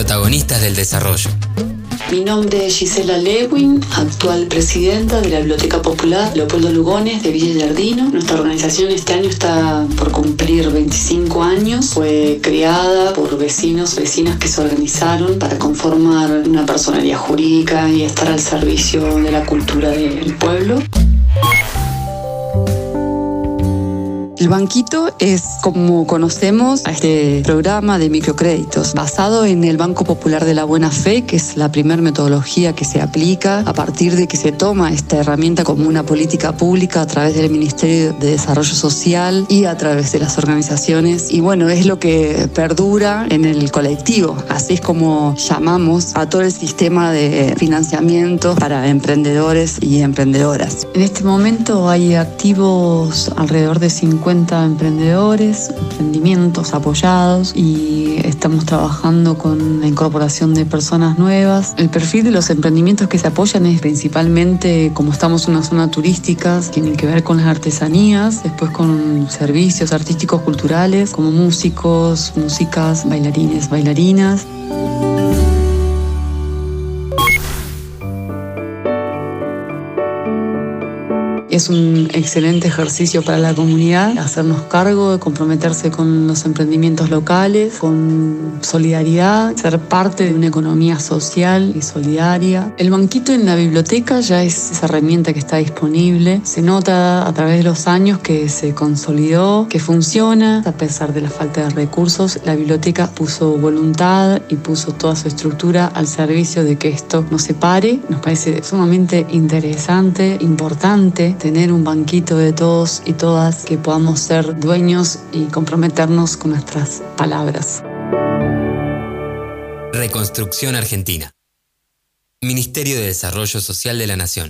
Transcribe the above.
protagonistas del desarrollo. Mi nombre es Gisela Lewin, actual presidenta de la Biblioteca Popular Leopoldo Lugones de Villa Yardino. Nuestra organización este año está por cumplir 25 años. Fue creada por vecinos, vecinas que se organizaron para conformar una personalidad jurídica y estar al servicio de la cultura del pueblo. El banquito es como conocemos este programa de microcréditos, basado en el Banco Popular de la Buena Fe, que es la primera metodología que se aplica a partir de que se toma esta herramienta como una política pública a través del Ministerio de Desarrollo Social y a través de las organizaciones. Y bueno, es lo que perdura en el colectivo. Así es como llamamos a todo el sistema de financiamiento para emprendedores y emprendedoras. En este momento hay activos alrededor de 50 emprendedores, emprendimientos apoyados y estamos trabajando con la incorporación de personas nuevas. El perfil de los emprendimientos que se apoyan es principalmente, como estamos en una zona turística, tienen que ver con las artesanías, después con servicios artísticos culturales como músicos, músicas, bailarines, bailarinas. Es un excelente ejercicio para la comunidad, hacernos cargo, comprometerse con los emprendimientos locales, con solidaridad, ser parte de una economía social y solidaria. El banquito en la biblioteca ya es esa herramienta que está disponible. Se nota a través de los años que se consolidó, que funciona. A pesar de la falta de recursos, la biblioteca puso voluntad y puso toda su estructura al servicio de que esto no se pare. Nos parece sumamente interesante, importante tener un banquito de todos y todas que podamos ser dueños y comprometernos con nuestras palabras. Reconstrucción Argentina. Ministerio de Desarrollo Social de la Nación.